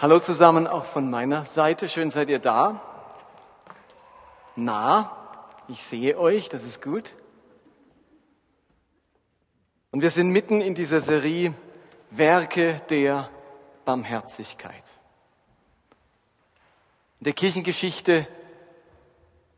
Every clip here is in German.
Hallo zusammen auch von meiner Seite. Schön seid ihr da. Na, ich sehe euch, das ist gut. Und wir sind mitten in dieser Serie Werke der Barmherzigkeit. In der Kirchengeschichte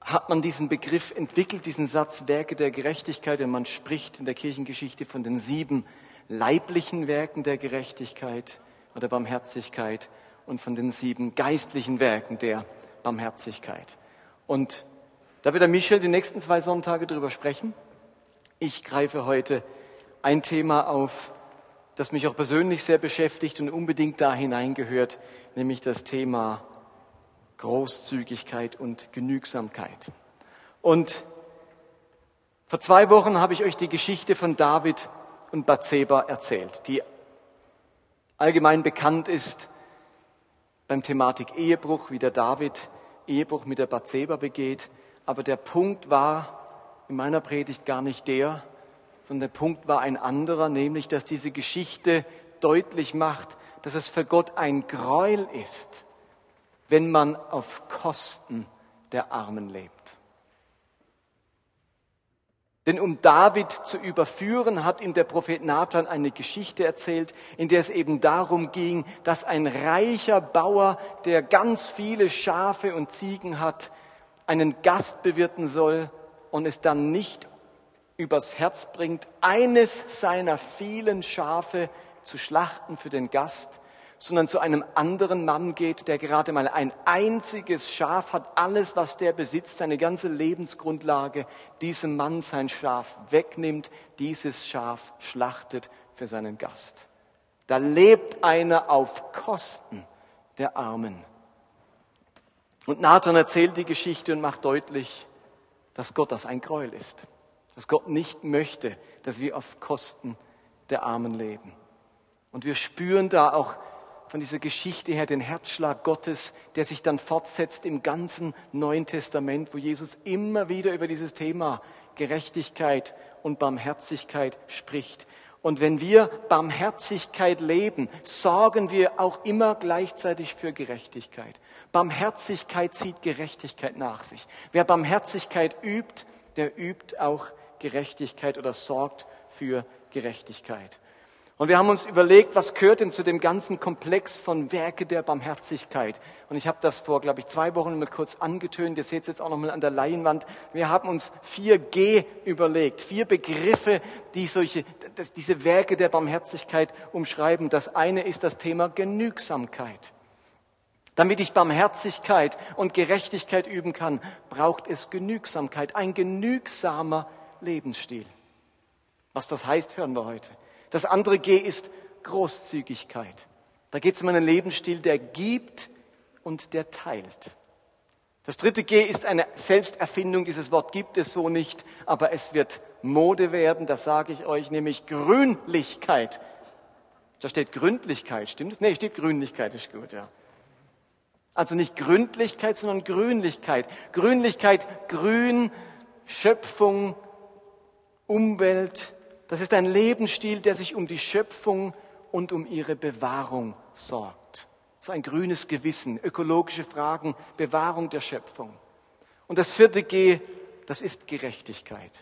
hat man diesen Begriff entwickelt, diesen Satz Werke der Gerechtigkeit, und man spricht in der Kirchengeschichte von den sieben leiblichen Werken der Gerechtigkeit oder Barmherzigkeit und von den sieben geistlichen Werken der Barmherzigkeit. Und da wird der Michel die nächsten zwei Sonntage darüber sprechen. Ich greife heute ein Thema auf, das mich auch persönlich sehr beschäftigt und unbedingt da hineingehört, nämlich das Thema Großzügigkeit und Genügsamkeit. Und vor zwei Wochen habe ich euch die Geschichte von David und Bathseba erzählt, die allgemein bekannt ist beim Thematik Ehebruch, wie der David Ehebruch mit der Bathseba begeht. Aber der Punkt war in meiner Predigt gar nicht der, sondern der Punkt war ein anderer, nämlich, dass diese Geschichte deutlich macht, dass es für Gott ein Gräuel ist, wenn man auf Kosten der Armen lebt. Denn um David zu überführen, hat ihm der Prophet Nathan eine Geschichte erzählt, in der es eben darum ging, dass ein reicher Bauer, der ganz viele Schafe und Ziegen hat, einen Gast bewirten soll und es dann nicht übers Herz bringt, eines seiner vielen Schafe zu schlachten für den Gast, sondern zu einem anderen Mann geht, der gerade mal ein einziges Schaf hat, alles, was der besitzt, seine ganze Lebensgrundlage, diesem Mann sein Schaf wegnimmt, dieses Schaf schlachtet für seinen Gast. Da lebt einer auf Kosten der Armen. Und Nathan erzählt die Geschichte und macht deutlich, dass Gott das ein Gräuel ist. Dass Gott nicht möchte, dass wir auf Kosten der Armen leben. Und wir spüren da auch von dieser Geschichte her den Herzschlag Gottes, der sich dann fortsetzt im ganzen Neuen Testament, wo Jesus immer wieder über dieses Thema Gerechtigkeit und Barmherzigkeit spricht. Und wenn wir Barmherzigkeit leben, sorgen wir auch immer gleichzeitig für Gerechtigkeit. Barmherzigkeit zieht Gerechtigkeit nach sich. Wer Barmherzigkeit übt, der übt auch Gerechtigkeit oder sorgt für Gerechtigkeit. Und wir haben uns überlegt, was gehört denn zu dem ganzen Komplex von Werke der Barmherzigkeit? Und ich habe das vor, glaube ich, zwei Wochen mal kurz angetönt. Ihr seht es jetzt auch noch mal an der Leinwand. Wir haben uns vier G überlegt, vier Begriffe, die solche, das, diese Werke der Barmherzigkeit umschreiben. Das eine ist das Thema Genügsamkeit. Damit ich Barmherzigkeit und Gerechtigkeit üben kann, braucht es Genügsamkeit, ein genügsamer Lebensstil. Was das heißt, hören wir heute. Das andere G ist Großzügigkeit. Da geht es um einen Lebensstil, der gibt und der teilt. Das dritte G ist eine Selbsterfindung. Dieses Wort gibt es so nicht, aber es wird Mode werden, das sage ich euch, nämlich Grünlichkeit. Da steht Gründlichkeit, stimmt es? Nee, steht Grünlichkeit, ist gut, ja. Also nicht Gründlichkeit, sondern Grünlichkeit. Grünlichkeit, Grün, Schöpfung, Umwelt, das ist ein Lebensstil, der sich um die Schöpfung und um ihre Bewahrung sorgt. So ein grünes Gewissen, ökologische Fragen, Bewahrung der Schöpfung. Und das vierte G, das ist Gerechtigkeit.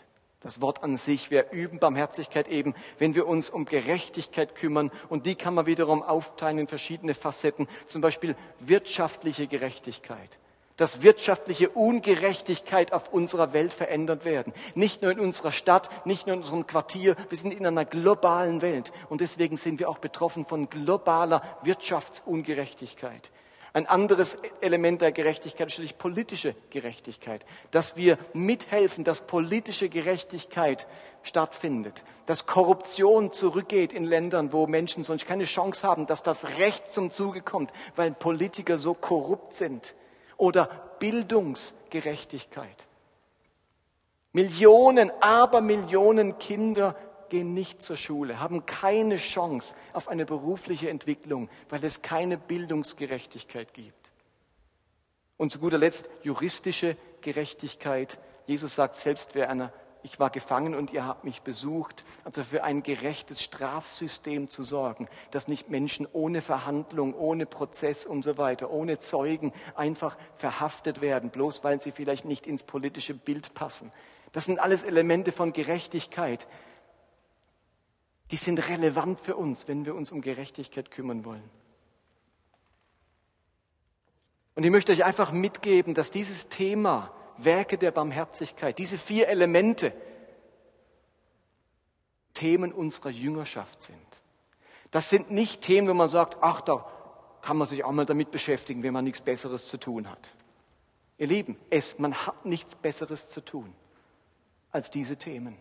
Das Wort an sich, wir üben Barmherzigkeit eben, wenn wir uns um Gerechtigkeit kümmern. Und die kann man wiederum aufteilen in verschiedene Facetten. Zum Beispiel wirtschaftliche Gerechtigkeit dass wirtschaftliche Ungerechtigkeit auf unserer Welt verändert werden. Nicht nur in unserer Stadt, nicht nur in unserem Quartier, wir sind in einer globalen Welt. Und deswegen sind wir auch betroffen von globaler Wirtschaftsungerechtigkeit. Ein anderes Element der Gerechtigkeit ist natürlich politische Gerechtigkeit, dass wir mithelfen, dass politische Gerechtigkeit stattfindet, dass Korruption zurückgeht in Ländern, wo Menschen sonst keine Chance haben, dass das Recht zum Zuge kommt, weil Politiker so korrupt sind oder Bildungsgerechtigkeit. Millionen, aber Millionen Kinder gehen nicht zur Schule, haben keine Chance auf eine berufliche Entwicklung, weil es keine Bildungsgerechtigkeit gibt. Und zu guter Letzt juristische Gerechtigkeit. Jesus sagt, selbst wer einer ich war gefangen und ihr habt mich besucht. Also für ein gerechtes Strafsystem zu sorgen, dass nicht Menschen ohne Verhandlung, ohne Prozess und so weiter, ohne Zeugen einfach verhaftet werden, bloß weil sie vielleicht nicht ins politische Bild passen. Das sind alles Elemente von Gerechtigkeit. Die sind relevant für uns, wenn wir uns um Gerechtigkeit kümmern wollen. Und ich möchte euch einfach mitgeben, dass dieses Thema Werke der Barmherzigkeit, diese vier Elemente Themen unserer Jüngerschaft sind. Das sind nicht Themen, wo man sagt, ach, da kann man sich auch mal damit beschäftigen, wenn man nichts Besseres zu tun hat. Ihr Lieben, es, man hat nichts Besseres zu tun als diese Themen.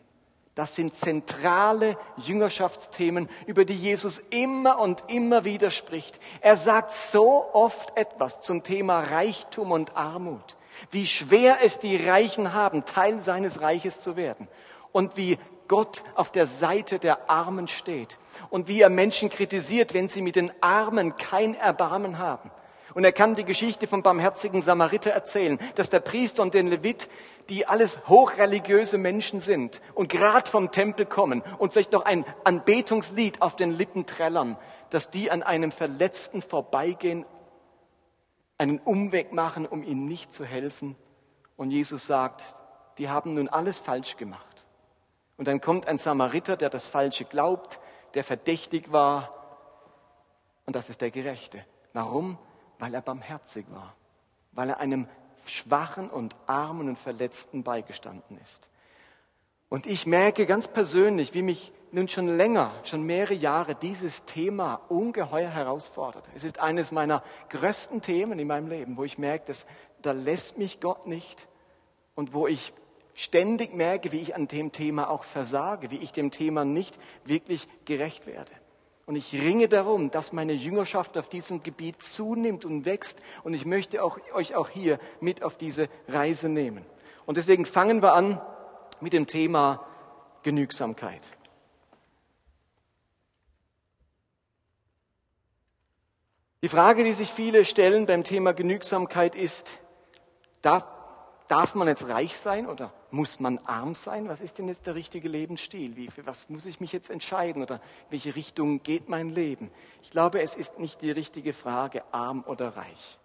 Das sind zentrale Jüngerschaftsthemen, über die Jesus immer und immer wieder spricht. Er sagt so oft etwas zum Thema Reichtum und Armut, wie schwer es die Reichen haben, Teil seines Reiches zu werden und wie Gott auf der Seite der Armen steht und wie er Menschen kritisiert, wenn sie mit den Armen kein Erbarmen haben. Und er kann die Geschichte vom barmherzigen Samariter erzählen, dass der Priester und den Levit die alles hochreligiöse Menschen sind und gerade vom Tempel kommen und vielleicht noch ein Anbetungslied auf den Lippen trällern, dass die an einem Verletzten vorbeigehen, einen Umweg machen, um ihm nicht zu helfen. Und Jesus sagt, die haben nun alles falsch gemacht. Und dann kommt ein Samariter, der das Falsche glaubt, der verdächtig war. Und das ist der Gerechte. Warum? Weil er barmherzig war. Weil er einem Schwachen und Armen und Verletzten beigestanden ist. Und ich merke ganz persönlich, wie mich nun schon länger, schon mehrere Jahre dieses Thema ungeheuer herausfordert. Es ist eines meiner größten Themen in meinem Leben, wo ich merke, dass da lässt mich Gott nicht und wo ich ständig merke, wie ich an dem Thema auch versage, wie ich dem Thema nicht wirklich gerecht werde. Und ich ringe darum, dass meine Jüngerschaft auf diesem Gebiet zunimmt und wächst. Und ich möchte auch, euch auch hier mit auf diese Reise nehmen. Und deswegen fangen wir an mit dem Thema Genügsamkeit. Die Frage, die sich viele stellen beim Thema Genügsamkeit ist, darf, darf man jetzt reich sein oder muss man arm sein? Was ist denn jetzt der richtige Lebensstil? Wie, für was muss ich mich jetzt entscheiden? Oder welche Richtung geht mein Leben? Ich glaube, es ist nicht die richtige Frage, arm oder reich.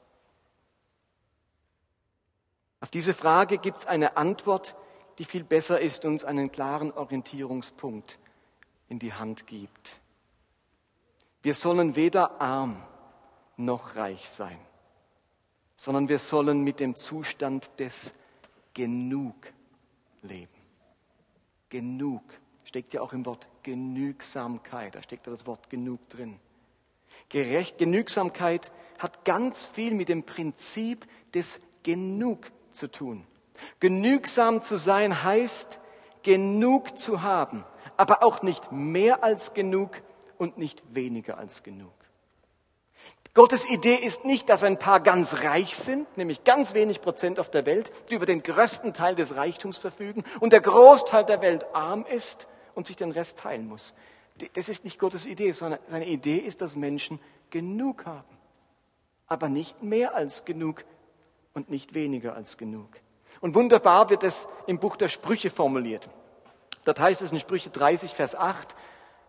Auf diese Frage gibt es eine Antwort, die viel besser ist, uns einen klaren Orientierungspunkt in die Hand gibt. Wir sollen weder arm noch reich sein, sondern wir sollen mit dem Zustand des Genug leben. Genug steckt ja auch im Wort Genügsamkeit, da steckt ja das Wort genug drin. Gerecht, Genügsamkeit hat ganz viel mit dem Prinzip des Genug zu tun. Genügsam zu sein heißt, genug zu haben, aber auch nicht mehr als genug und nicht weniger als genug. Gottes Idee ist nicht, dass ein paar ganz reich sind, nämlich ganz wenig Prozent auf der Welt, die über den größten Teil des Reichtums verfügen und der Großteil der Welt arm ist und sich den Rest teilen muss. Das ist nicht Gottes Idee, sondern seine Idee ist, dass Menschen genug haben, aber nicht mehr als genug und nicht weniger als genug. Und wunderbar wird es im Buch der Sprüche formuliert. Dort heißt es in Sprüche 30, Vers 8,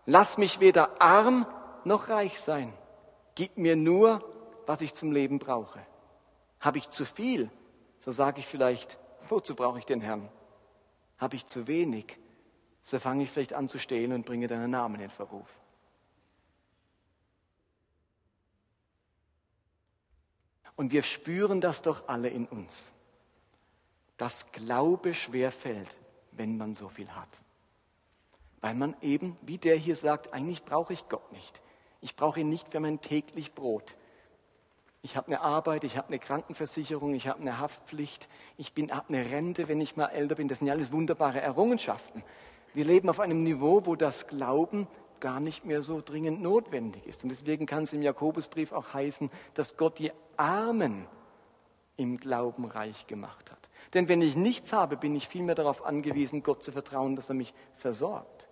lass mich weder arm noch reich sein Gib mir nur, was ich zum Leben brauche. Habe ich zu viel, so sage ich vielleicht, wozu brauche ich den Herrn? Habe ich zu wenig, so fange ich vielleicht an zu stehlen und bringe deinen Namen in Verruf. Und wir spüren das doch alle in uns, dass Glaube schwer fällt, wenn man so viel hat. Weil man eben, wie der hier sagt, eigentlich brauche ich Gott nicht. Ich brauche ihn nicht für mein täglich Brot. Ich habe eine Arbeit, ich habe eine Krankenversicherung, ich habe eine Haftpflicht, ich habe eine Rente, wenn ich mal älter bin. Das sind ja alles wunderbare Errungenschaften. Wir leben auf einem Niveau, wo das Glauben gar nicht mehr so dringend notwendig ist. Und deswegen kann es im Jakobusbrief auch heißen, dass Gott die Armen im Glauben reich gemacht hat. Denn wenn ich nichts habe, bin ich vielmehr darauf angewiesen, Gott zu vertrauen, dass er mich versorgt.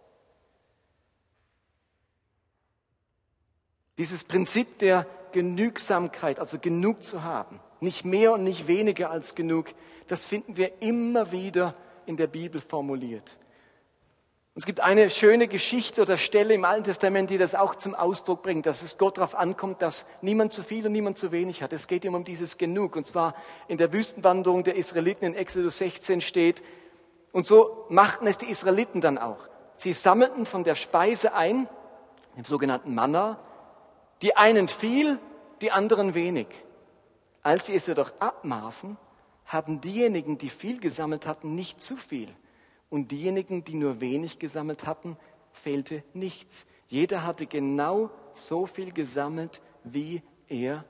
Dieses Prinzip der Genügsamkeit, also genug zu haben, nicht mehr und nicht weniger als genug, das finden wir immer wieder in der Bibel formuliert. Und es gibt eine schöne Geschichte oder Stelle im Alten Testament, die das auch zum Ausdruck bringt, dass es Gott darauf ankommt, dass niemand zu viel und niemand zu wenig hat. Es geht ihm um dieses Genug. Und zwar in der Wüstenwanderung der Israeliten in Exodus 16 steht, und so machten es die Israeliten dann auch. Sie sammelten von der Speise ein, dem sogenannten Manna, die einen viel, die anderen wenig. Als sie es jedoch abmaßen, hatten diejenigen, die viel gesammelt hatten, nicht zu viel und diejenigen, die nur wenig gesammelt hatten, fehlte nichts. Jeder hatte genau so viel gesammelt, wie er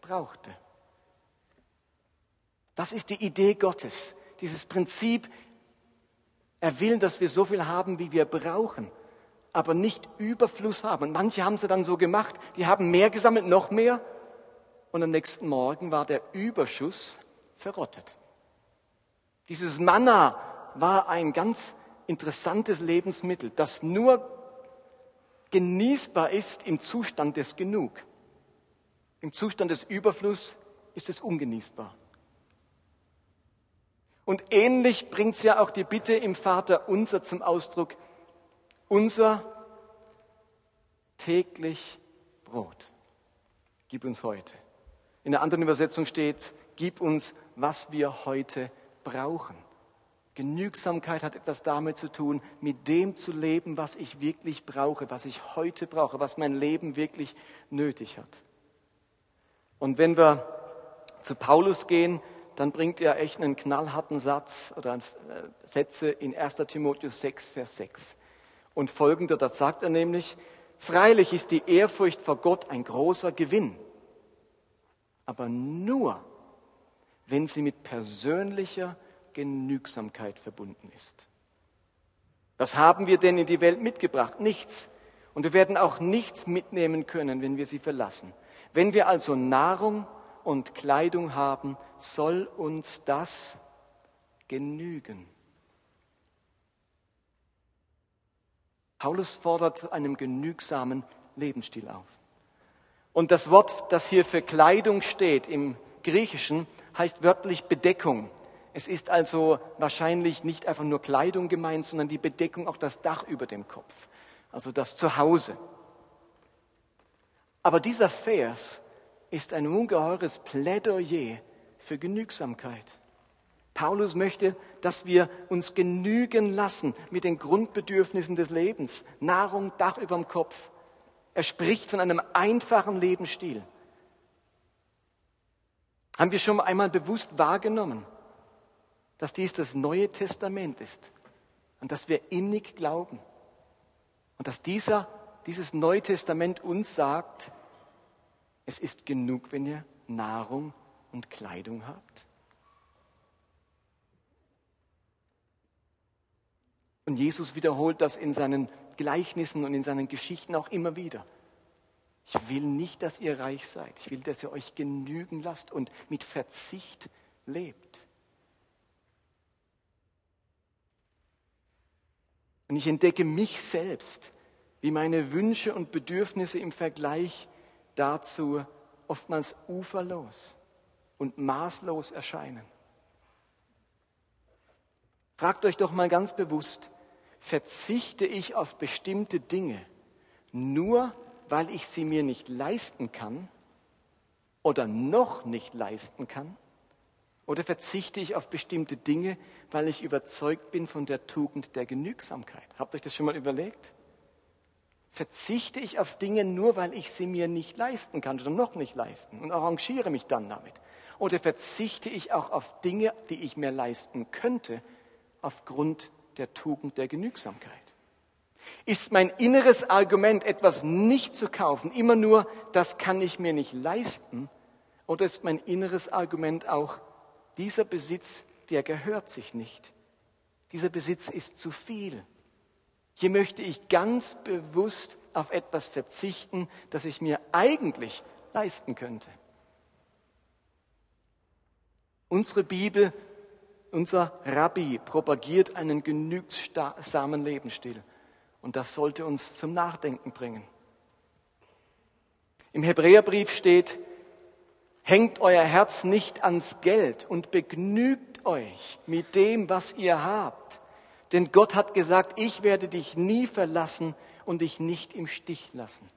brauchte. Das ist die Idee Gottes, dieses Prinzip. Er will, dass wir so viel haben, wie wir brauchen, aber nicht Überfluss haben. Und manche haben sie dann so gemacht, die haben mehr gesammelt, noch mehr, und am nächsten Morgen war der Überschuss verrottet. Dieses Manna war ein ganz interessantes Lebensmittel, das nur genießbar ist im Zustand des Genug. Im Zustand des Überfluss ist es ungenießbar. Und ähnlich bringt es ja auch die Bitte im Vater unser zum Ausdruck, unser täglich Brot. Gib uns heute. In der anderen Übersetzung steht, gib uns, was wir heute brauchen. Genügsamkeit hat etwas damit zu tun, mit dem zu leben, was ich wirklich brauche, was ich heute brauche, was mein Leben wirklich nötig hat. Und wenn wir zu Paulus gehen, dann bringt er echt einen knallharten Satz oder äh, Sätze in 1 Timotheus 6, Vers 6. Und folgender, das sagt er nämlich, freilich ist die Ehrfurcht vor Gott ein großer Gewinn, aber nur, wenn sie mit persönlicher Genügsamkeit verbunden ist. Was haben wir denn in die Welt mitgebracht? Nichts. Und wir werden auch nichts mitnehmen können, wenn wir sie verlassen. Wenn wir also Nahrung und Kleidung haben, soll uns das genügen. Paulus fordert einem genügsamen Lebensstil auf. Und das Wort, das hier für Kleidung steht im Griechischen, heißt wörtlich Bedeckung. Es ist also wahrscheinlich nicht einfach nur Kleidung gemeint, sondern die Bedeckung, auch das Dach über dem Kopf, also das Zuhause. Aber dieser Vers ist ein ungeheures Plädoyer für Genügsamkeit. Paulus möchte, dass wir uns genügen lassen mit den Grundbedürfnissen des Lebens, Nahrung, Dach über dem Kopf. Er spricht von einem einfachen Lebensstil. Haben wir schon einmal bewusst wahrgenommen, dass dies das Neue Testament ist und dass wir innig glauben und dass dieser, dieses Neue Testament uns sagt, es ist genug, wenn ihr Nahrung und Kleidung habt. Und Jesus wiederholt das in seinen Gleichnissen und in seinen Geschichten auch immer wieder. Ich will nicht, dass ihr reich seid. Ich will, dass ihr euch genügen lasst und mit Verzicht lebt. Und ich entdecke mich selbst, wie meine Wünsche und Bedürfnisse im Vergleich dazu oftmals uferlos und maßlos erscheinen. Fragt euch doch mal ganz bewusst, verzichte ich auf bestimmte Dinge nur, weil ich sie mir nicht leisten kann oder noch nicht leisten kann? Oder verzichte ich auf bestimmte Dinge, weil ich überzeugt bin von der Tugend der Genügsamkeit? Habt ihr euch das schon mal überlegt? Verzichte ich auf Dinge nur, weil ich sie mir nicht leisten kann oder noch nicht leisten und arrangiere mich dann damit? Oder verzichte ich auch auf Dinge, die ich mir leisten könnte, aufgrund der Tugend der Genügsamkeit? Ist mein inneres Argument, etwas nicht zu kaufen, immer nur, das kann ich mir nicht leisten? Oder ist mein inneres Argument auch, dieser Besitz, der gehört sich nicht. Dieser Besitz ist zu viel. Hier möchte ich ganz bewusst auf etwas verzichten, das ich mir eigentlich leisten könnte. Unsere Bibel, unser Rabbi propagiert einen genügsamen Lebensstil. Und das sollte uns zum Nachdenken bringen. Im Hebräerbrief steht, Hängt euer Herz nicht ans Geld und begnügt euch mit dem, was ihr habt. Denn Gott hat gesagt, ich werde dich nie verlassen und dich nicht im Stich lassen.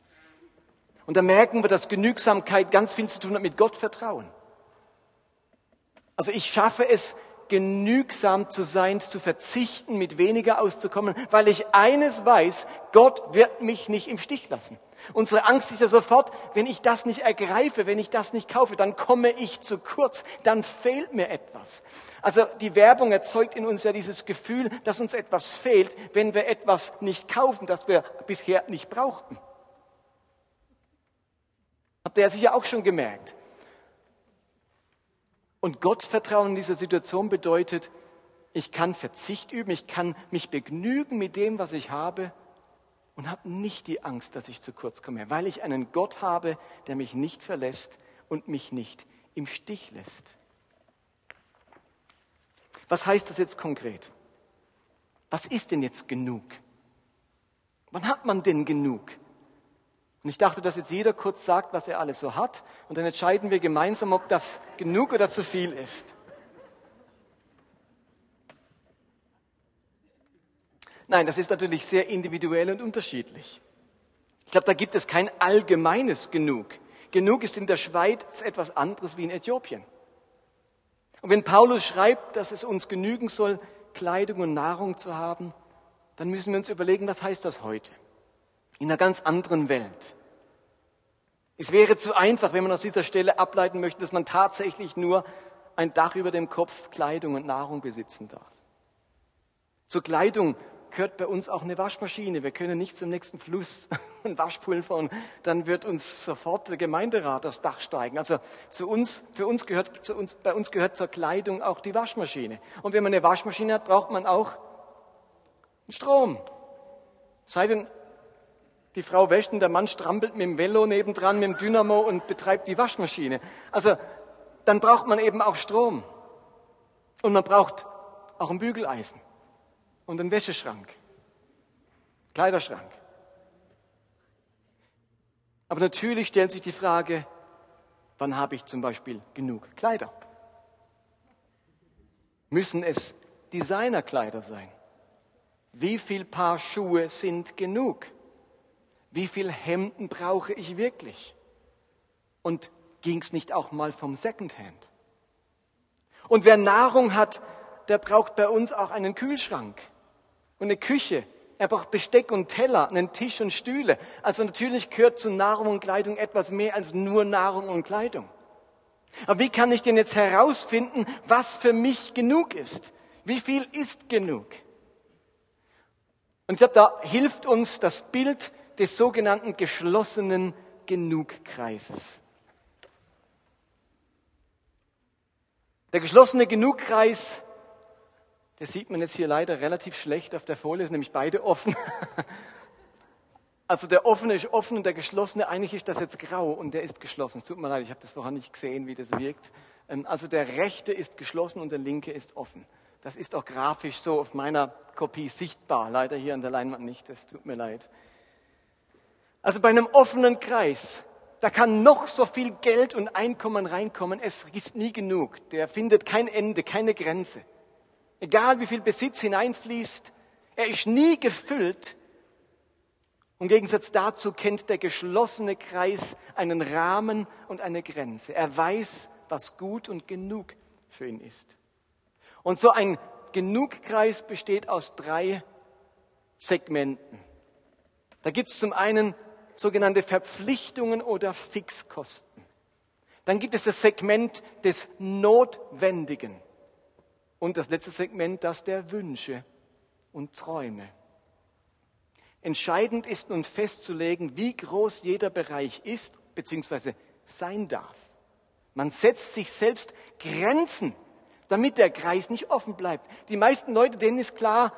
Und da merken wir, dass Genügsamkeit ganz viel zu tun hat mit Gottvertrauen. Also ich schaffe es, genügsam zu sein, zu verzichten, mit weniger auszukommen, weil ich eines weiß, Gott wird mich nicht im Stich lassen. Unsere Angst ist ja sofort, wenn ich das nicht ergreife, wenn ich das nicht kaufe, dann komme ich zu kurz, dann fehlt mir etwas. Also die Werbung erzeugt in uns ja dieses Gefühl, dass uns etwas fehlt, wenn wir etwas nicht kaufen, das wir bisher nicht brauchten. Habt ihr ja sicher auch schon gemerkt. Und Gottvertrauen in dieser Situation bedeutet, ich kann Verzicht üben, ich kann mich begnügen mit dem, was ich habe und habe nicht die Angst, dass ich zu kurz komme, weil ich einen Gott habe, der mich nicht verlässt und mich nicht im Stich lässt. Was heißt das jetzt konkret? Was ist denn jetzt genug? Wann hat man denn genug? Und ich dachte, dass jetzt jeder kurz sagt, was er alles so hat, und dann entscheiden wir gemeinsam, ob das genug oder zu viel ist. Nein, das ist natürlich sehr individuell und unterschiedlich. Ich glaube, da gibt es kein allgemeines Genug. Genug ist in der Schweiz etwas anderes wie in Äthiopien. Und wenn Paulus schreibt, dass es uns genügen soll, Kleidung und Nahrung zu haben, dann müssen wir uns überlegen, was heißt das heute? In einer ganz anderen Welt. Es wäre zu einfach, wenn man aus dieser Stelle ableiten möchte, dass man tatsächlich nur ein Dach über dem Kopf, Kleidung und Nahrung besitzen darf. Zur Kleidung gehört bei uns auch eine Waschmaschine. Wir können nicht zum nächsten Fluss ein Waschpulver und dann wird uns sofort der Gemeinderat aufs Dach steigen. Also zu uns, für uns gehört, zu uns, bei uns gehört zur Kleidung auch die Waschmaschine. Und wenn man eine Waschmaschine hat, braucht man auch Strom. Sei denn, die Frau wäscht und der Mann strampelt mit dem Velo nebendran, mit dem Dynamo und betreibt die Waschmaschine. Also dann braucht man eben auch Strom. Und man braucht auch ein Bügeleisen und einen Wäscheschrank, Kleiderschrank. Aber natürlich stellt sich die Frage, wann habe ich zum Beispiel genug Kleider? Müssen es Designerkleider sein? Wie viel Paar Schuhe sind genug? Wie viel Hemden brauche ich wirklich? Und ging es nicht auch mal vom Secondhand? Und wer Nahrung hat, der braucht bei uns auch einen Kühlschrank und eine Küche. Er braucht Besteck und Teller, einen Tisch und Stühle. Also natürlich gehört zu Nahrung und Kleidung etwas mehr als nur Nahrung und Kleidung. Aber wie kann ich denn jetzt herausfinden, was für mich genug ist? Wie viel ist genug? Und ich glaube, da hilft uns das Bild des sogenannten geschlossenen Genugkreises. Der geschlossene Genugkreis, der sieht man jetzt hier leider relativ schlecht auf der Folie, ist nämlich beide offen. Also der offene ist offen und der geschlossene, eigentlich ist das jetzt grau und der ist geschlossen. Es tut mir leid, ich habe das vorher nicht gesehen, wie das wirkt. Ähm, also der rechte ist geschlossen und der linke ist offen. Das ist auch grafisch so auf meiner Kopie sichtbar, leider hier an der Leinwand nicht, das tut mir leid. Also bei einem offenen Kreis, da kann noch so viel Geld und Einkommen reinkommen, es ist nie genug. Der findet kein Ende, keine Grenze. Egal wie viel Besitz hineinfließt, er ist nie gefüllt. Im Gegensatz dazu kennt der geschlossene Kreis einen Rahmen und eine Grenze. Er weiß, was gut und genug für ihn ist. Und so ein Genugkreis besteht aus drei Segmenten. Da gibt es zum einen sogenannte Verpflichtungen oder Fixkosten. Dann gibt es das Segment des Notwendigen und das letzte Segment, das der Wünsche und Träume. Entscheidend ist nun festzulegen, wie groß jeder Bereich ist bzw. sein darf. Man setzt sich selbst Grenzen, damit der Kreis nicht offen bleibt. Die meisten Leute, denen ist klar,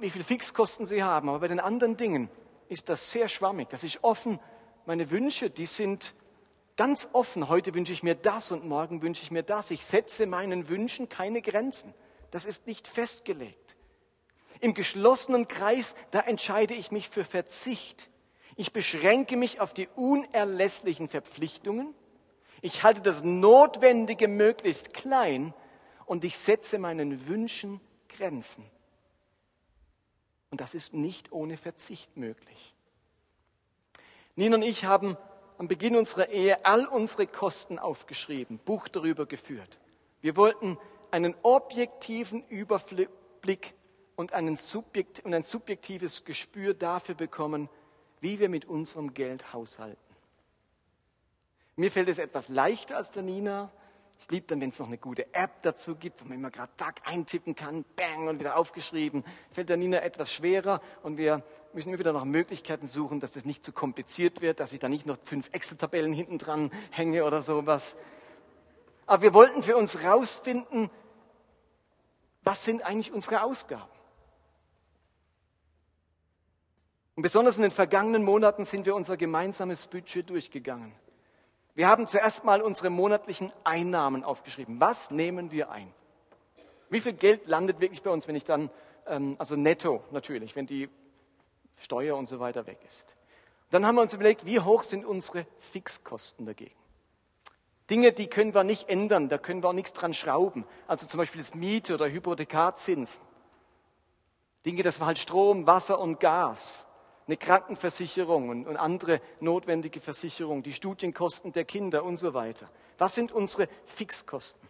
wie viel Fixkosten sie haben, aber bei den anderen Dingen ist das sehr schwammig. Das ist offen. Meine Wünsche, die sind ganz offen. Heute wünsche ich mir das und morgen wünsche ich mir das. Ich setze meinen Wünschen keine Grenzen. Das ist nicht festgelegt. Im geschlossenen Kreis, da entscheide ich mich für Verzicht. Ich beschränke mich auf die unerlässlichen Verpflichtungen. Ich halte das Notwendige möglichst klein und ich setze meinen Wünschen Grenzen. Und das ist nicht ohne Verzicht möglich. Nina und ich haben am Beginn unserer Ehe all unsere Kosten aufgeschrieben, Buch darüber geführt. Wir wollten einen objektiven Überblick und, einen Subjekt, und ein subjektives Gespür dafür bekommen, wie wir mit unserem Geld haushalten. Mir fällt es etwas leichter als der Nina. Ich liebe dann, wenn es noch eine gute App dazu gibt, wo man immer gerade Tag eintippen kann, bang, und wieder aufgeschrieben. Fällt der Nina etwas schwerer und wir müssen immer wieder nach Möglichkeiten suchen, dass das nicht zu kompliziert wird, dass ich da nicht noch fünf Excel-Tabellen hinten dran hänge oder sowas. Aber wir wollten für uns rausfinden, was sind eigentlich unsere Ausgaben? Und besonders in den vergangenen Monaten sind wir unser gemeinsames Budget durchgegangen. Wir haben zuerst mal unsere monatlichen Einnahmen aufgeschrieben. Was nehmen wir ein? Wie viel Geld landet wirklich bei uns, wenn ich dann, ähm, also netto natürlich, wenn die Steuer und so weiter weg ist. Dann haben wir uns überlegt, wie hoch sind unsere Fixkosten dagegen? Dinge, die können wir nicht ändern, da können wir auch nichts dran schrauben. Also zum Beispiel das Miete oder Hypothekarzinsen. Dinge, das war halt Strom, Wasser und Gas eine Krankenversicherung und, andere notwendige Versicherungen, die Studienkosten der Kinder und so weiter. Was sind unsere Fixkosten?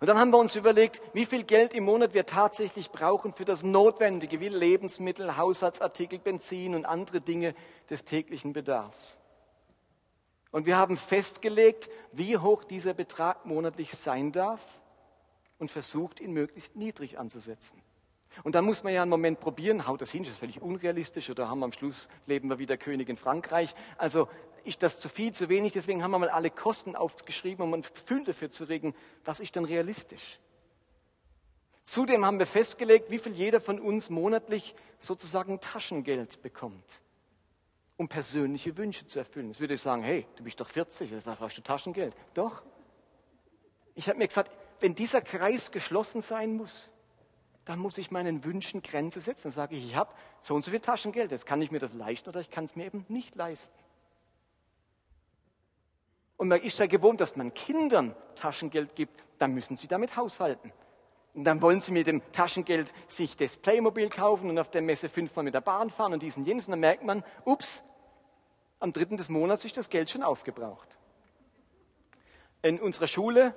Und dann haben wir uns überlegt, wie viel Geld im Monat wir tatsächlich brauchen für das Notwendige, wie Lebensmittel, Haushaltsartikel, Benzin und andere Dinge des täglichen Bedarfs. Und wir haben festgelegt, wie hoch dieser Betrag monatlich sein darf und versucht, ihn möglichst niedrig anzusetzen. Und dann muss man ja einen Moment probieren, haut das hin, ist das völlig unrealistisch oder haben wir am Schluss, leben wir wieder König in Frankreich. Also ist das zu viel, zu wenig, deswegen haben wir mal alle Kosten aufgeschrieben, um ein Gefühl dafür zu regen, was ist denn realistisch. Zudem haben wir festgelegt, wie viel jeder von uns monatlich sozusagen Taschengeld bekommt, um persönliche Wünsche zu erfüllen. Jetzt würde ich sagen, hey, du bist doch 40, jetzt brauchst du Taschengeld. Doch. Ich habe mir gesagt, wenn dieser Kreis geschlossen sein muss, dann muss ich meinen Wünschen Grenze setzen. Dann sage ich, ich habe so und so viel Taschengeld, jetzt kann ich mir das leisten oder ich kann es mir eben nicht leisten. Und man ist ja gewohnt, dass man Kindern Taschengeld gibt, dann müssen sie damit haushalten. Und dann wollen sie mit dem Taschengeld sich das Playmobil kaufen und auf der Messe fünfmal mit der Bahn fahren und diesen jenes. Und dann merkt man, ups, am dritten des Monats ist das Geld schon aufgebraucht. In unserer Schule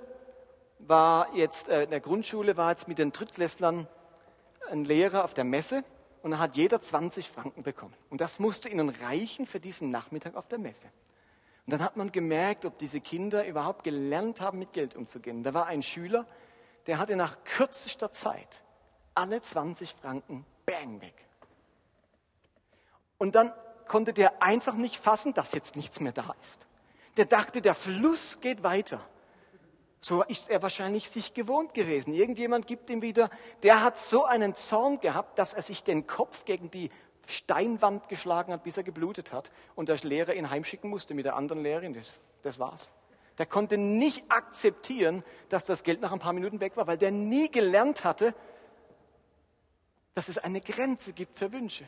war jetzt, äh, in der Grundschule war jetzt mit den Drittklässlern ein Lehrer auf der Messe und da hat jeder 20 Franken bekommen. Und das musste ihnen reichen für diesen Nachmittag auf der Messe. Und dann hat man gemerkt, ob diese Kinder überhaupt gelernt haben, mit Geld umzugehen. Da war ein Schüler, der hatte nach kürzester Zeit alle 20 Franken bang weg. Und dann konnte der einfach nicht fassen, dass jetzt nichts mehr da ist. Der dachte, der Fluss geht weiter. So ist er wahrscheinlich sich gewohnt gewesen. Irgendjemand gibt ihm wieder, der hat so einen Zorn gehabt, dass er sich den Kopf gegen die Steinwand geschlagen hat, bis er geblutet hat und der Lehrer ihn heimschicken musste mit der anderen Lehrerin. Das, das war's. Der konnte nicht akzeptieren, dass das Geld nach ein paar Minuten weg war, weil der nie gelernt hatte, dass es eine Grenze gibt für Wünsche.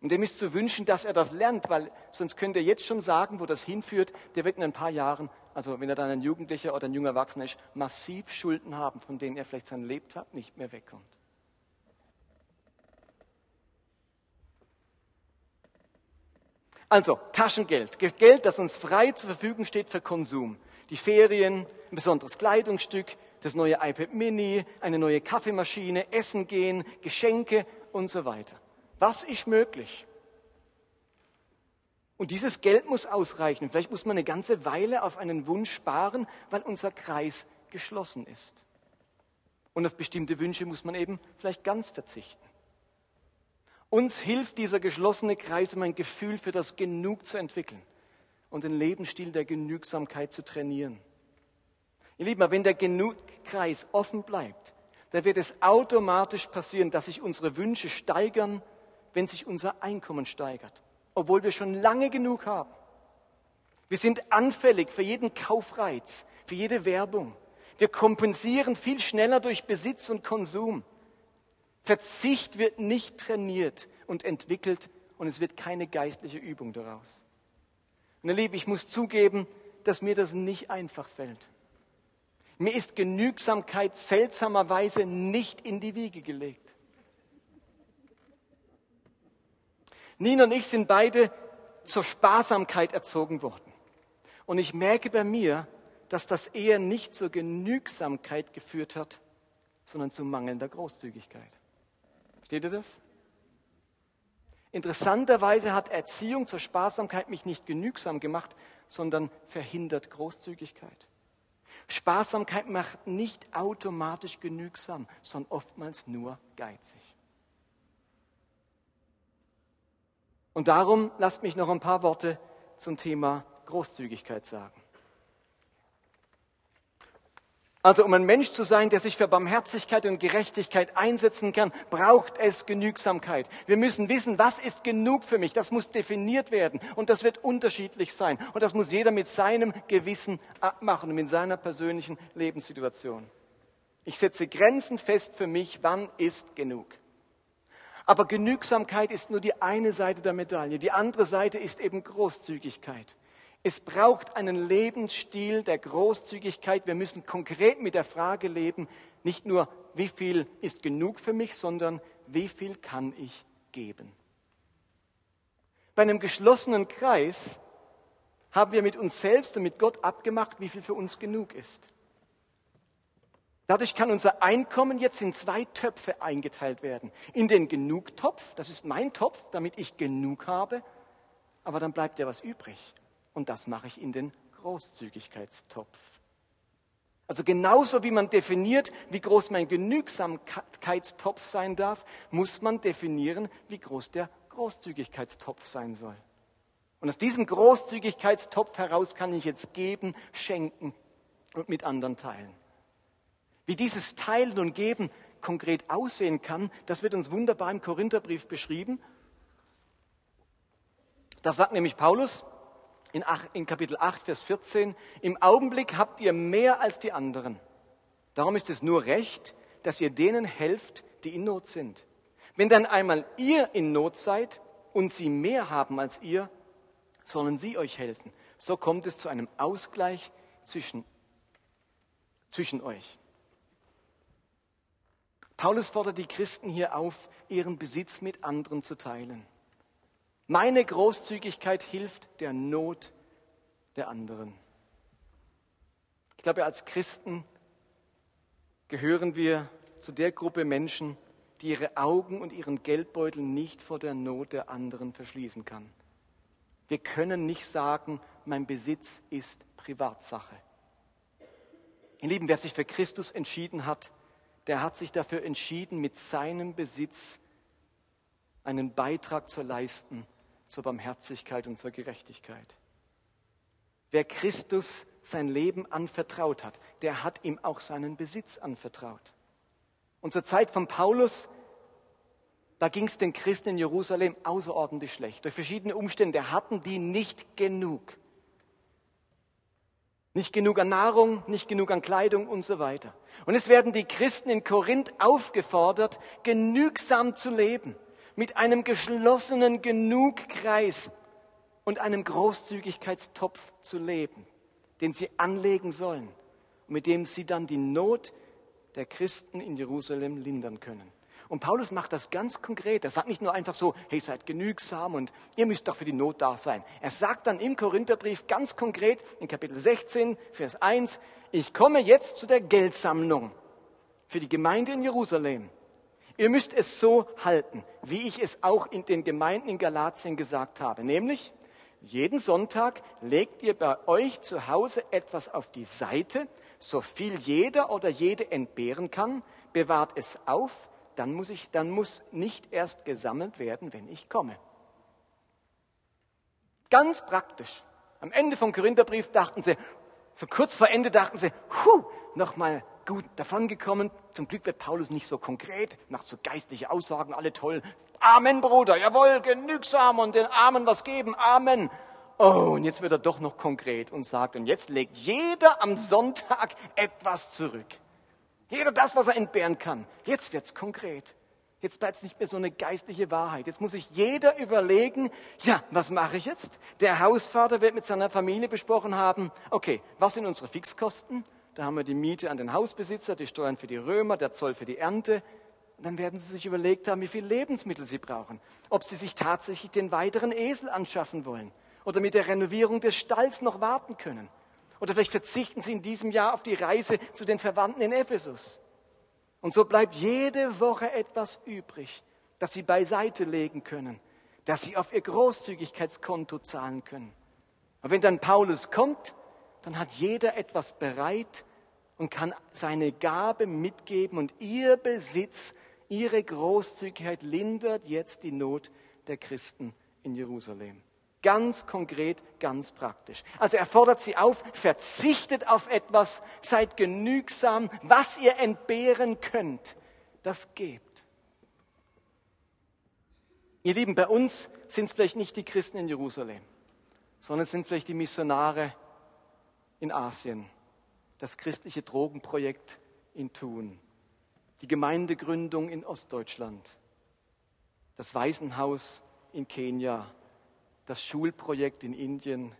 Und dem ist zu wünschen, dass er das lernt, weil sonst könnte er jetzt schon sagen, wo das hinführt, der wird in ein paar Jahren also wenn er dann ein Jugendlicher oder ein junger Erwachsener ist, massiv Schulden haben, von denen er vielleicht sein Lebtag nicht mehr wegkommt. Also Taschengeld, Geld, das uns frei zur Verfügung steht für Konsum. Die Ferien, ein besonderes Kleidungsstück, das neue iPad Mini, eine neue Kaffeemaschine, Essen gehen, Geschenke und so weiter. Was ist möglich? Und dieses Geld muss ausreichen. Vielleicht muss man eine ganze Weile auf einen Wunsch sparen, weil unser Kreis geschlossen ist. Und auf bestimmte Wünsche muss man eben vielleicht ganz verzichten. Uns hilft dieser geschlossene Kreis, um ein Gefühl für das Genug zu entwickeln und den Lebensstil der Genügsamkeit zu trainieren. Ihr Lieben, wenn der Genugkreis offen bleibt, dann wird es automatisch passieren, dass sich unsere Wünsche steigern, wenn sich unser Einkommen steigert obwohl wir schon lange genug haben. Wir sind anfällig für jeden Kaufreiz, für jede Werbung. Wir kompensieren viel schneller durch Besitz und Konsum. Verzicht wird nicht trainiert und entwickelt und es wird keine geistliche Übung daraus. Und ihr Lieben, ich muss zugeben, dass mir das nicht einfach fällt. Mir ist Genügsamkeit seltsamerweise nicht in die Wiege gelegt. Nina und ich sind beide zur Sparsamkeit erzogen worden. Und ich merke bei mir, dass das eher nicht zur Genügsamkeit geführt hat, sondern zu mangelnder Großzügigkeit. Versteht ihr das? Interessanterweise hat Erziehung zur Sparsamkeit mich nicht genügsam gemacht, sondern verhindert Großzügigkeit. Sparsamkeit macht nicht automatisch genügsam, sondern oftmals nur geizig. Und darum lasst mich noch ein paar Worte zum Thema Großzügigkeit sagen. Also um ein Mensch zu sein, der sich für Barmherzigkeit und Gerechtigkeit einsetzen kann, braucht es Genügsamkeit. Wir müssen wissen, was ist genug für mich. Das muss definiert werden und das wird unterschiedlich sein. Und das muss jeder mit seinem Gewissen abmachen und mit seiner persönlichen Lebenssituation. Ich setze Grenzen fest für mich, wann ist genug. Aber Genügsamkeit ist nur die eine Seite der Medaille. Die andere Seite ist eben Großzügigkeit. Es braucht einen Lebensstil der Großzügigkeit. Wir müssen konkret mit der Frage leben, nicht nur, wie viel ist genug für mich, sondern wie viel kann ich geben. Bei einem geschlossenen Kreis haben wir mit uns selbst und mit Gott abgemacht, wie viel für uns genug ist. Dadurch kann unser Einkommen jetzt in zwei Töpfe eingeteilt werden. In den Genugtopf, das ist mein Topf, damit ich genug habe, aber dann bleibt ja was übrig und das mache ich in den Großzügigkeitstopf. Also genauso wie man definiert, wie groß mein Genügsamkeitstopf sein darf, muss man definieren, wie groß der Großzügigkeitstopf sein soll. Und aus diesem Großzügigkeitstopf heraus kann ich jetzt geben, schenken und mit anderen teilen. Wie dieses Teilen und Geben konkret aussehen kann, das wird uns wunderbar im Korintherbrief beschrieben. Da sagt nämlich Paulus, in, in Kapitel 8, Vers 14, im Augenblick habt ihr mehr als die anderen. Darum ist es nur recht, dass ihr denen helft, die in Not sind. Wenn dann einmal ihr in Not seid und sie mehr haben als ihr, sollen sie euch helfen. So kommt es zu einem Ausgleich zwischen, zwischen euch. Paulus fordert die Christen hier auf, ihren Besitz mit anderen zu teilen. Meine Großzügigkeit hilft der Not der anderen. Ich glaube, als Christen gehören wir zu der Gruppe Menschen, die ihre Augen und ihren Geldbeutel nicht vor der Not der anderen verschließen kann. Wir können nicht sagen, mein Besitz ist Privatsache. Ihr Lieben, wer sich für Christus entschieden hat, der hat sich dafür entschieden, mit seinem Besitz einen Beitrag zu leisten zur Barmherzigkeit und zur Gerechtigkeit. Wer Christus sein Leben anvertraut hat, der hat ihm auch seinen Besitz anvertraut. Und zur Zeit von Paulus, da ging es den Christen in Jerusalem außerordentlich schlecht. Durch verschiedene Umstände hatten die nicht genug. Nicht genug an Nahrung, nicht genug an Kleidung und so weiter. Und es werden die Christen in Korinth aufgefordert, genügsam zu leben mit einem geschlossenen Genugkreis und einem Großzügigkeitstopf zu leben, den sie anlegen sollen und mit dem sie dann die Not der Christen in Jerusalem lindern können. Und Paulus macht das ganz konkret. Er sagt nicht nur einfach so, hey, seid genügsam und ihr müsst doch für die Not da sein. Er sagt dann im Korintherbrief ganz konkret in Kapitel 16, Vers 1, ich komme jetzt zu der Geldsammlung für die Gemeinde in Jerusalem. Ihr müsst es so halten, wie ich es auch in den Gemeinden in Galatien gesagt habe, nämlich jeden Sonntag legt ihr bei euch zu Hause etwas auf die Seite, so viel jeder oder jede entbehren kann, bewahrt es auf, dann muss, ich, dann muss nicht erst gesammelt werden, wenn ich komme. Ganz praktisch. Am Ende vom Korintherbrief dachten sie, so kurz vor Ende dachten sie, huh, nochmal gut davongekommen. Zum Glück wird Paulus nicht so konkret, macht so geistliche Aussagen, alle toll. Amen, Bruder, jawohl, genügsam und den Armen was geben, Amen. Oh, und jetzt wird er doch noch konkret und sagt, und jetzt legt jeder am Sonntag etwas zurück. Jeder das, was er entbehren kann. Jetzt wird's konkret. Jetzt bleibt es nicht mehr so eine geistliche Wahrheit. Jetzt muss sich jeder überlegen, ja, was mache ich jetzt? Der Hausvater wird mit seiner Familie besprochen haben, okay, was sind unsere Fixkosten? da haben wir die Miete an den Hausbesitzer, die Steuern für die Römer, der Zoll für die Ernte. Und dann werden sie sich überlegt haben, wie viel Lebensmittel sie brauchen. Ob sie sich tatsächlich den weiteren Esel anschaffen wollen oder mit der Renovierung des Stalls noch warten können. Oder vielleicht verzichten sie in diesem Jahr auf die Reise zu den Verwandten in Ephesus. Und so bleibt jede Woche etwas übrig, das sie beiseite legen können, das sie auf ihr Großzügigkeitskonto zahlen können. Und wenn dann Paulus kommt, dann hat jeder etwas bereit und kann seine Gabe mitgeben und ihr Besitz, ihre Großzügigkeit lindert jetzt die Not der Christen in Jerusalem. Ganz konkret, ganz praktisch. Also er fordert sie auf, verzichtet auf etwas, seid genügsam, was ihr entbehren könnt, das gebt. Ihr Lieben, bei uns sind es vielleicht nicht die Christen in Jerusalem, sondern es sind vielleicht die Missionare in Asien, das christliche Drogenprojekt in Thun, die Gemeindegründung in Ostdeutschland, das Waisenhaus in Kenia, das Schulprojekt in Indien,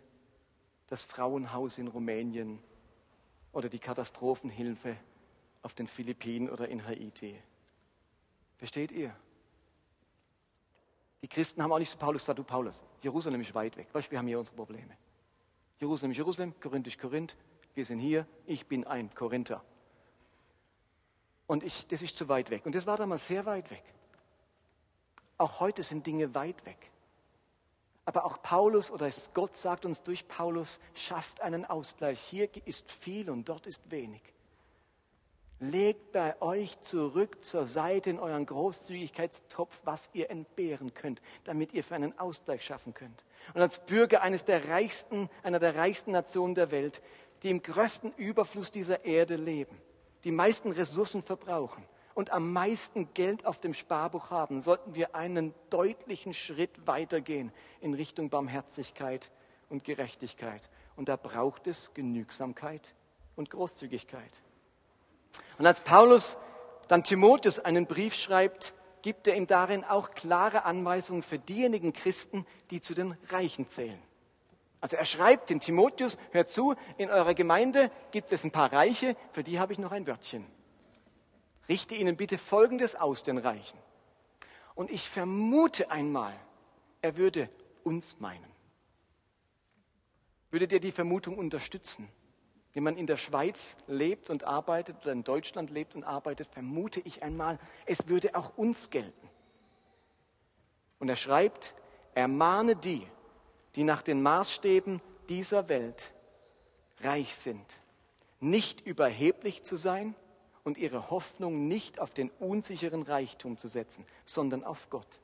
das Frauenhaus in Rumänien oder die Katastrophenhilfe auf den Philippinen oder in Haiti. Versteht ihr? Die Christen haben auch nicht so Paulus sagt, du Paulus, Jerusalem ist weit weg. Weißt, wir haben hier unsere Probleme. Jerusalem ist Jerusalem, Korinth ist Korinth, wir sind hier, ich bin ein Korinther. Und ich, das ist zu weit weg. Und das war damals sehr weit weg. Auch heute sind Dinge weit weg. Aber auch Paulus oder Gott sagt uns durch Paulus, schafft einen Ausgleich. Hier ist viel und dort ist wenig. Legt bei euch zurück zur Seite in euren Großzügigkeitstopf, was ihr entbehren könnt, damit ihr für einen Ausgleich schaffen könnt. Und als Bürger eines der reichsten, einer der reichsten Nationen der Welt, die im größten Überfluss dieser Erde leben, die meisten Ressourcen verbrauchen, und am meisten Geld auf dem Sparbuch haben, sollten wir einen deutlichen Schritt weitergehen in Richtung Barmherzigkeit und Gerechtigkeit. Und da braucht es Genügsamkeit und Großzügigkeit. Und als Paulus dann Timotheus einen Brief schreibt, gibt er ihm darin auch klare Anweisungen für diejenigen Christen, die zu den Reichen zählen. Also er schreibt dem Timotheus, hört zu, in eurer Gemeinde gibt es ein paar Reiche, für die habe ich noch ein Wörtchen. Richte ihnen bitte Folgendes aus, den Reichen. Und ich vermute einmal, er würde uns meinen. Würdet ihr die Vermutung unterstützen? Wenn man in der Schweiz lebt und arbeitet oder in Deutschland lebt und arbeitet, vermute ich einmal, es würde auch uns gelten. Und er schreibt, ermahne die, die nach den Maßstäben dieser Welt reich sind, nicht überheblich zu sein, und ihre Hoffnung nicht auf den unsicheren Reichtum zu setzen, sondern auf Gott.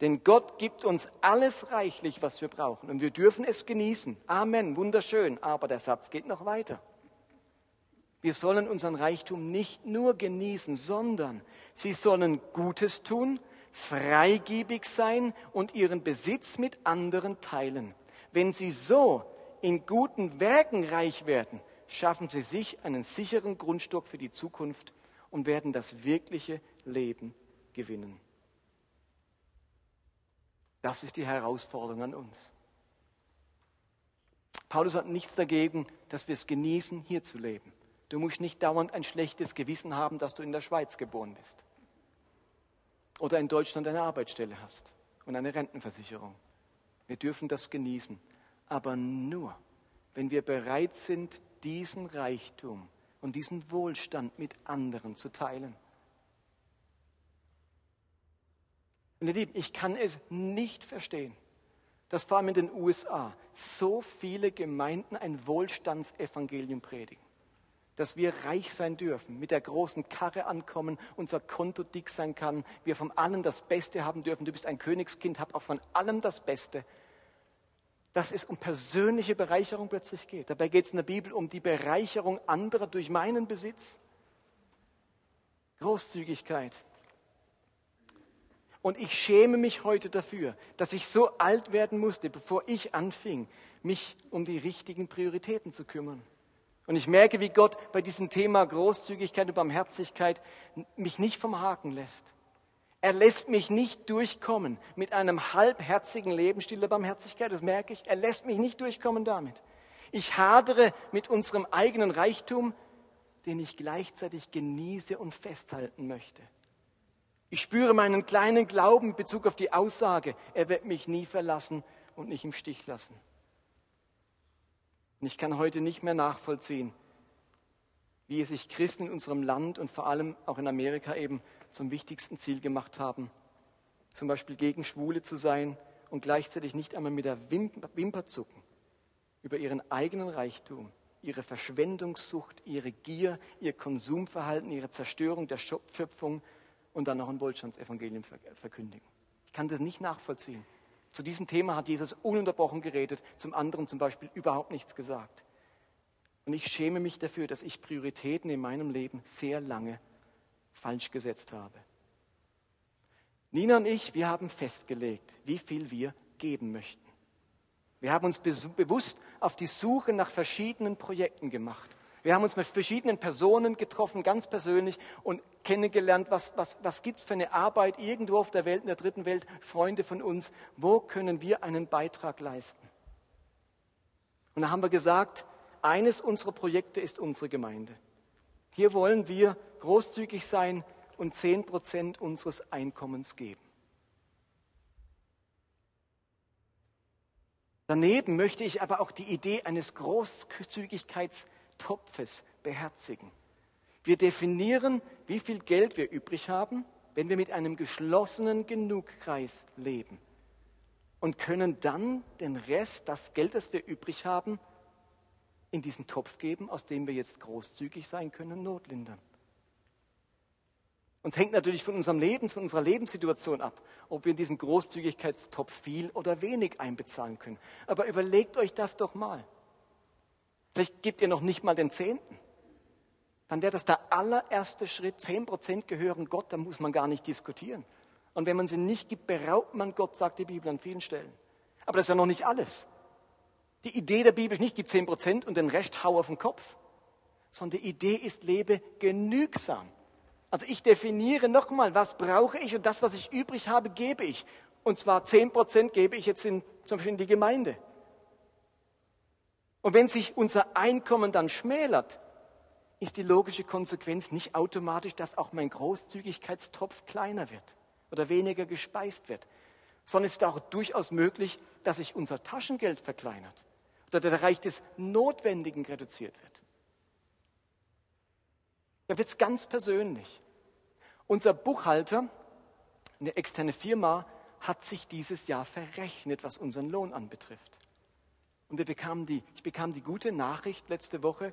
Denn Gott gibt uns alles reichlich, was wir brauchen. Und wir dürfen es genießen. Amen, wunderschön. Aber der Satz geht noch weiter. Wir sollen unseren Reichtum nicht nur genießen, sondern sie sollen Gutes tun, freigebig sein und ihren Besitz mit anderen teilen. Wenn sie so in guten Werken reich werden, schaffen sie sich einen sicheren Grundstock für die Zukunft und werden das wirkliche Leben gewinnen. Das ist die Herausforderung an uns. Paulus hat nichts dagegen, dass wir es genießen, hier zu leben. Du musst nicht dauernd ein schlechtes Gewissen haben, dass du in der Schweiz geboren bist. Oder in Deutschland eine Arbeitsstelle hast und eine Rentenversicherung. Wir dürfen das genießen. Aber nur, wenn wir bereit sind, diesen Reichtum und diesen Wohlstand mit anderen zu teilen. Ihr Lieben, ich kann es nicht verstehen, dass vor allem in den USA so viele Gemeinden ein Wohlstandsevangelium predigen. Dass wir reich sein dürfen, mit der großen Karre ankommen, unser Konto dick sein kann, wir von allem das Beste haben dürfen. Du bist ein Königskind, hab auch von allem das Beste dass es um persönliche Bereicherung plötzlich geht. Dabei geht es in der Bibel um die Bereicherung anderer durch meinen Besitz. Großzügigkeit. Und ich schäme mich heute dafür, dass ich so alt werden musste, bevor ich anfing, mich um die richtigen Prioritäten zu kümmern. Und ich merke, wie Gott bei diesem Thema Großzügigkeit und Barmherzigkeit mich nicht vom Haken lässt. Er lässt mich nicht durchkommen mit einem halbherzigen Lebensstil der Barmherzigkeit, das merke ich. Er lässt mich nicht durchkommen damit. Ich hadere mit unserem eigenen Reichtum den ich gleichzeitig genieße und festhalten möchte. Ich spüre meinen kleinen Glauben in Bezug auf die Aussage, er wird mich nie verlassen und nicht im Stich lassen. Und ich kann heute nicht mehr nachvollziehen, wie es sich Christen in unserem Land und vor allem auch in Amerika eben zum wichtigsten Ziel gemacht haben, zum Beispiel gegen Schwule zu sein und gleichzeitig nicht einmal mit der Wimper zucken über ihren eigenen Reichtum, ihre Verschwendungssucht, ihre Gier, ihr Konsumverhalten, ihre Zerstörung der Schöpfung und dann noch ein Wohlstandsevangelium verkündigen. Ich kann das nicht nachvollziehen. Zu diesem Thema hat Jesus ununterbrochen geredet, zum anderen zum Beispiel überhaupt nichts gesagt. Und ich schäme mich dafür, dass ich Prioritäten in meinem Leben sehr lange falsch gesetzt habe. Nina und ich, wir haben festgelegt, wie viel wir geben möchten. Wir haben uns bewusst auf die Suche nach verschiedenen Projekten gemacht. Wir haben uns mit verschiedenen Personen getroffen, ganz persönlich, und kennengelernt, was, was, was gibt es für eine Arbeit irgendwo auf der Welt, in der dritten Welt, Freunde von uns, wo können wir einen Beitrag leisten? Und da haben wir gesagt, eines unserer Projekte ist unsere Gemeinde. Hier wollen wir großzügig sein und zehn Prozent unseres Einkommens geben. Daneben möchte ich aber auch die Idee eines Großzügigkeitstopfes beherzigen. Wir definieren, wie viel Geld wir übrig haben, wenn wir mit einem geschlossenen Genugkreis leben und können dann den Rest, das Geld, das wir übrig haben, in diesen Topf geben, aus dem wir jetzt großzügig sein können, notlindern. Uns hängt natürlich von unserem Leben, von unserer Lebenssituation ab, ob wir in diesen Großzügigkeitstopf viel oder wenig einbezahlen können. Aber überlegt euch das doch mal. Vielleicht gebt ihr noch nicht mal den Zehnten. Dann wäre das der allererste Schritt. Zehn Prozent gehören Gott, da muss man gar nicht diskutieren. Und wenn man sie nicht gibt, beraubt man Gott, sagt die Bibel an vielen Stellen. Aber das ist ja noch nicht alles. Die Idee der Bibel ist nicht, gib zehn Prozent und den Rest hau auf den Kopf. Sondern die Idee ist, lebe genügsam. Also ich definiere nochmal, was brauche ich und das, was ich übrig habe, gebe ich. Und zwar 10 Prozent gebe ich jetzt in, zum Beispiel in die Gemeinde. Und wenn sich unser Einkommen dann schmälert, ist die logische Konsequenz nicht automatisch, dass auch mein Großzügigkeitstopf kleiner wird oder weniger gespeist wird, sondern es ist auch durchaus möglich, dass sich unser Taschengeld verkleinert oder der Bereich des Notwendigen reduziert wird. Da wird es ganz persönlich. Unser Buchhalter, eine externe Firma, hat sich dieses Jahr verrechnet, was unseren Lohn anbetrifft. Und wir bekamen die, ich bekam die gute Nachricht letzte Woche,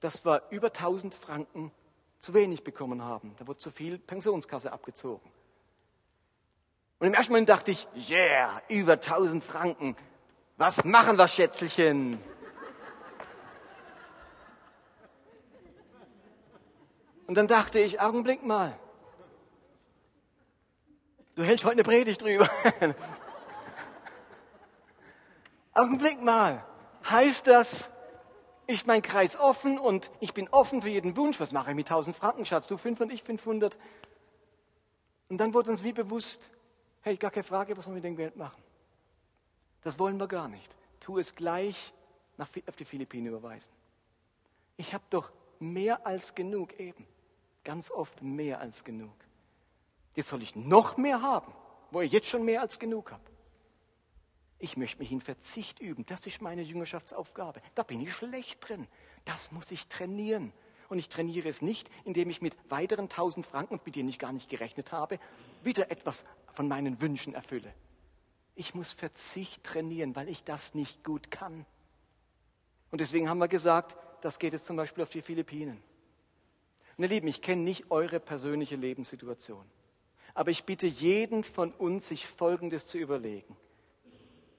dass wir über 1000 Franken zu wenig bekommen haben. Da wurde zu viel Pensionskasse abgezogen. Und im ersten Moment dachte ich, yeah, über 1000 Franken. Was machen wir, Schätzelchen? Und dann dachte ich, Augenblick mal. Du hältst heute eine Predigt drüber. Augenblick mal. Heißt das, ich mein Kreis offen und ich bin offen für jeden Wunsch. Was mache ich mit 1000 Franken, Schatz? Du 500, ich 500. Und dann wurde uns wie bewusst, hey, gar keine Frage, was wir mit dem Geld machen. Das wollen wir gar nicht. Tu es gleich nach, auf die Philippinen überweisen. Ich habe doch mehr als genug eben. Ganz oft mehr als genug. Jetzt soll ich noch mehr haben, wo ich jetzt schon mehr als genug habe. Ich möchte mich in Verzicht üben. Das ist meine Jüngerschaftsaufgabe. Da bin ich schlecht drin. Das muss ich trainieren. Und ich trainiere es nicht, indem ich mit weiteren tausend Franken, mit denen ich gar nicht gerechnet habe, wieder etwas von meinen Wünschen erfülle. Ich muss Verzicht trainieren, weil ich das nicht gut kann. Und deswegen haben wir gesagt, das geht jetzt zum Beispiel auf die Philippinen. Ihr Lieben, ich kenne nicht eure persönliche Lebenssituation. Aber ich bitte jeden von uns, sich Folgendes zu überlegen.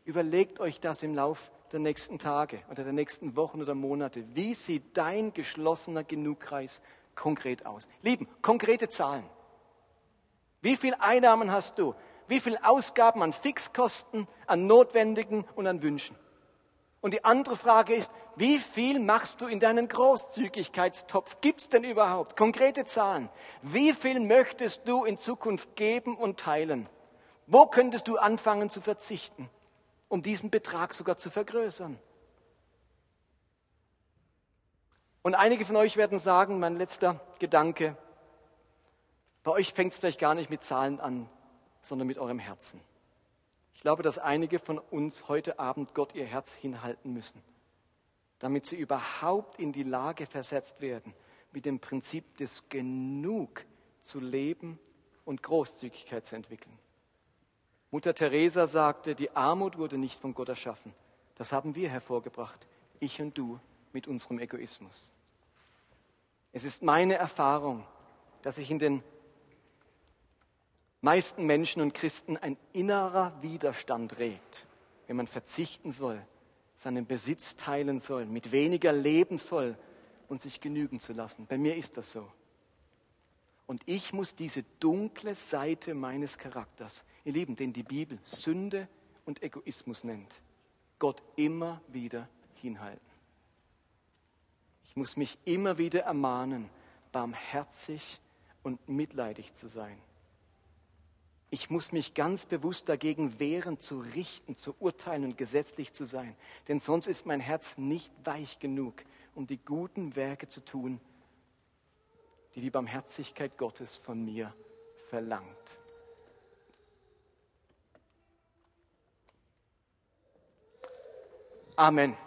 Überlegt euch das im Lauf der nächsten Tage oder der nächsten Wochen oder Monate. Wie sieht dein geschlossener Genugkreis konkret aus? Lieben, konkrete Zahlen. Wie viel Einnahmen hast du? Wie viel Ausgaben an Fixkosten, an Notwendigen und an Wünschen? Und die andere Frage ist, wie viel machst du in deinen Großzügigkeitstopf? Gibt es denn überhaupt konkrete Zahlen? Wie viel möchtest du in Zukunft geben und teilen? Wo könntest du anfangen zu verzichten, um diesen Betrag sogar zu vergrößern? Und einige von euch werden sagen, mein letzter Gedanke, bei euch fängt es vielleicht gar nicht mit Zahlen an, sondern mit eurem Herzen. Ich glaube, dass einige von uns heute Abend Gott ihr Herz hinhalten müssen, damit sie überhaupt in die Lage versetzt werden, mit dem Prinzip des Genug zu leben und Großzügigkeit zu entwickeln. Mutter Teresa sagte, die Armut wurde nicht von Gott erschaffen. Das haben wir hervorgebracht, ich und du mit unserem Egoismus. Es ist meine Erfahrung, dass sich in den meisten Menschen und Christen ein innerer Widerstand regt, wenn man verzichten soll, seinen Besitz teilen soll, mit weniger leben soll und sich genügen zu lassen. Bei mir ist das so. Und ich muss diese dunkle Seite meines Charakters, ihr Lieben, den die Bibel Sünde und Egoismus nennt, Gott immer wieder hinhalten. Ich muss mich immer wieder ermahnen, barmherzig und mitleidig zu sein. Ich muss mich ganz bewusst dagegen wehren, zu richten, zu urteilen und gesetzlich zu sein. Denn sonst ist mein Herz nicht weich genug, um die guten Werke zu tun, die die Barmherzigkeit Gottes von mir verlangt. Amen.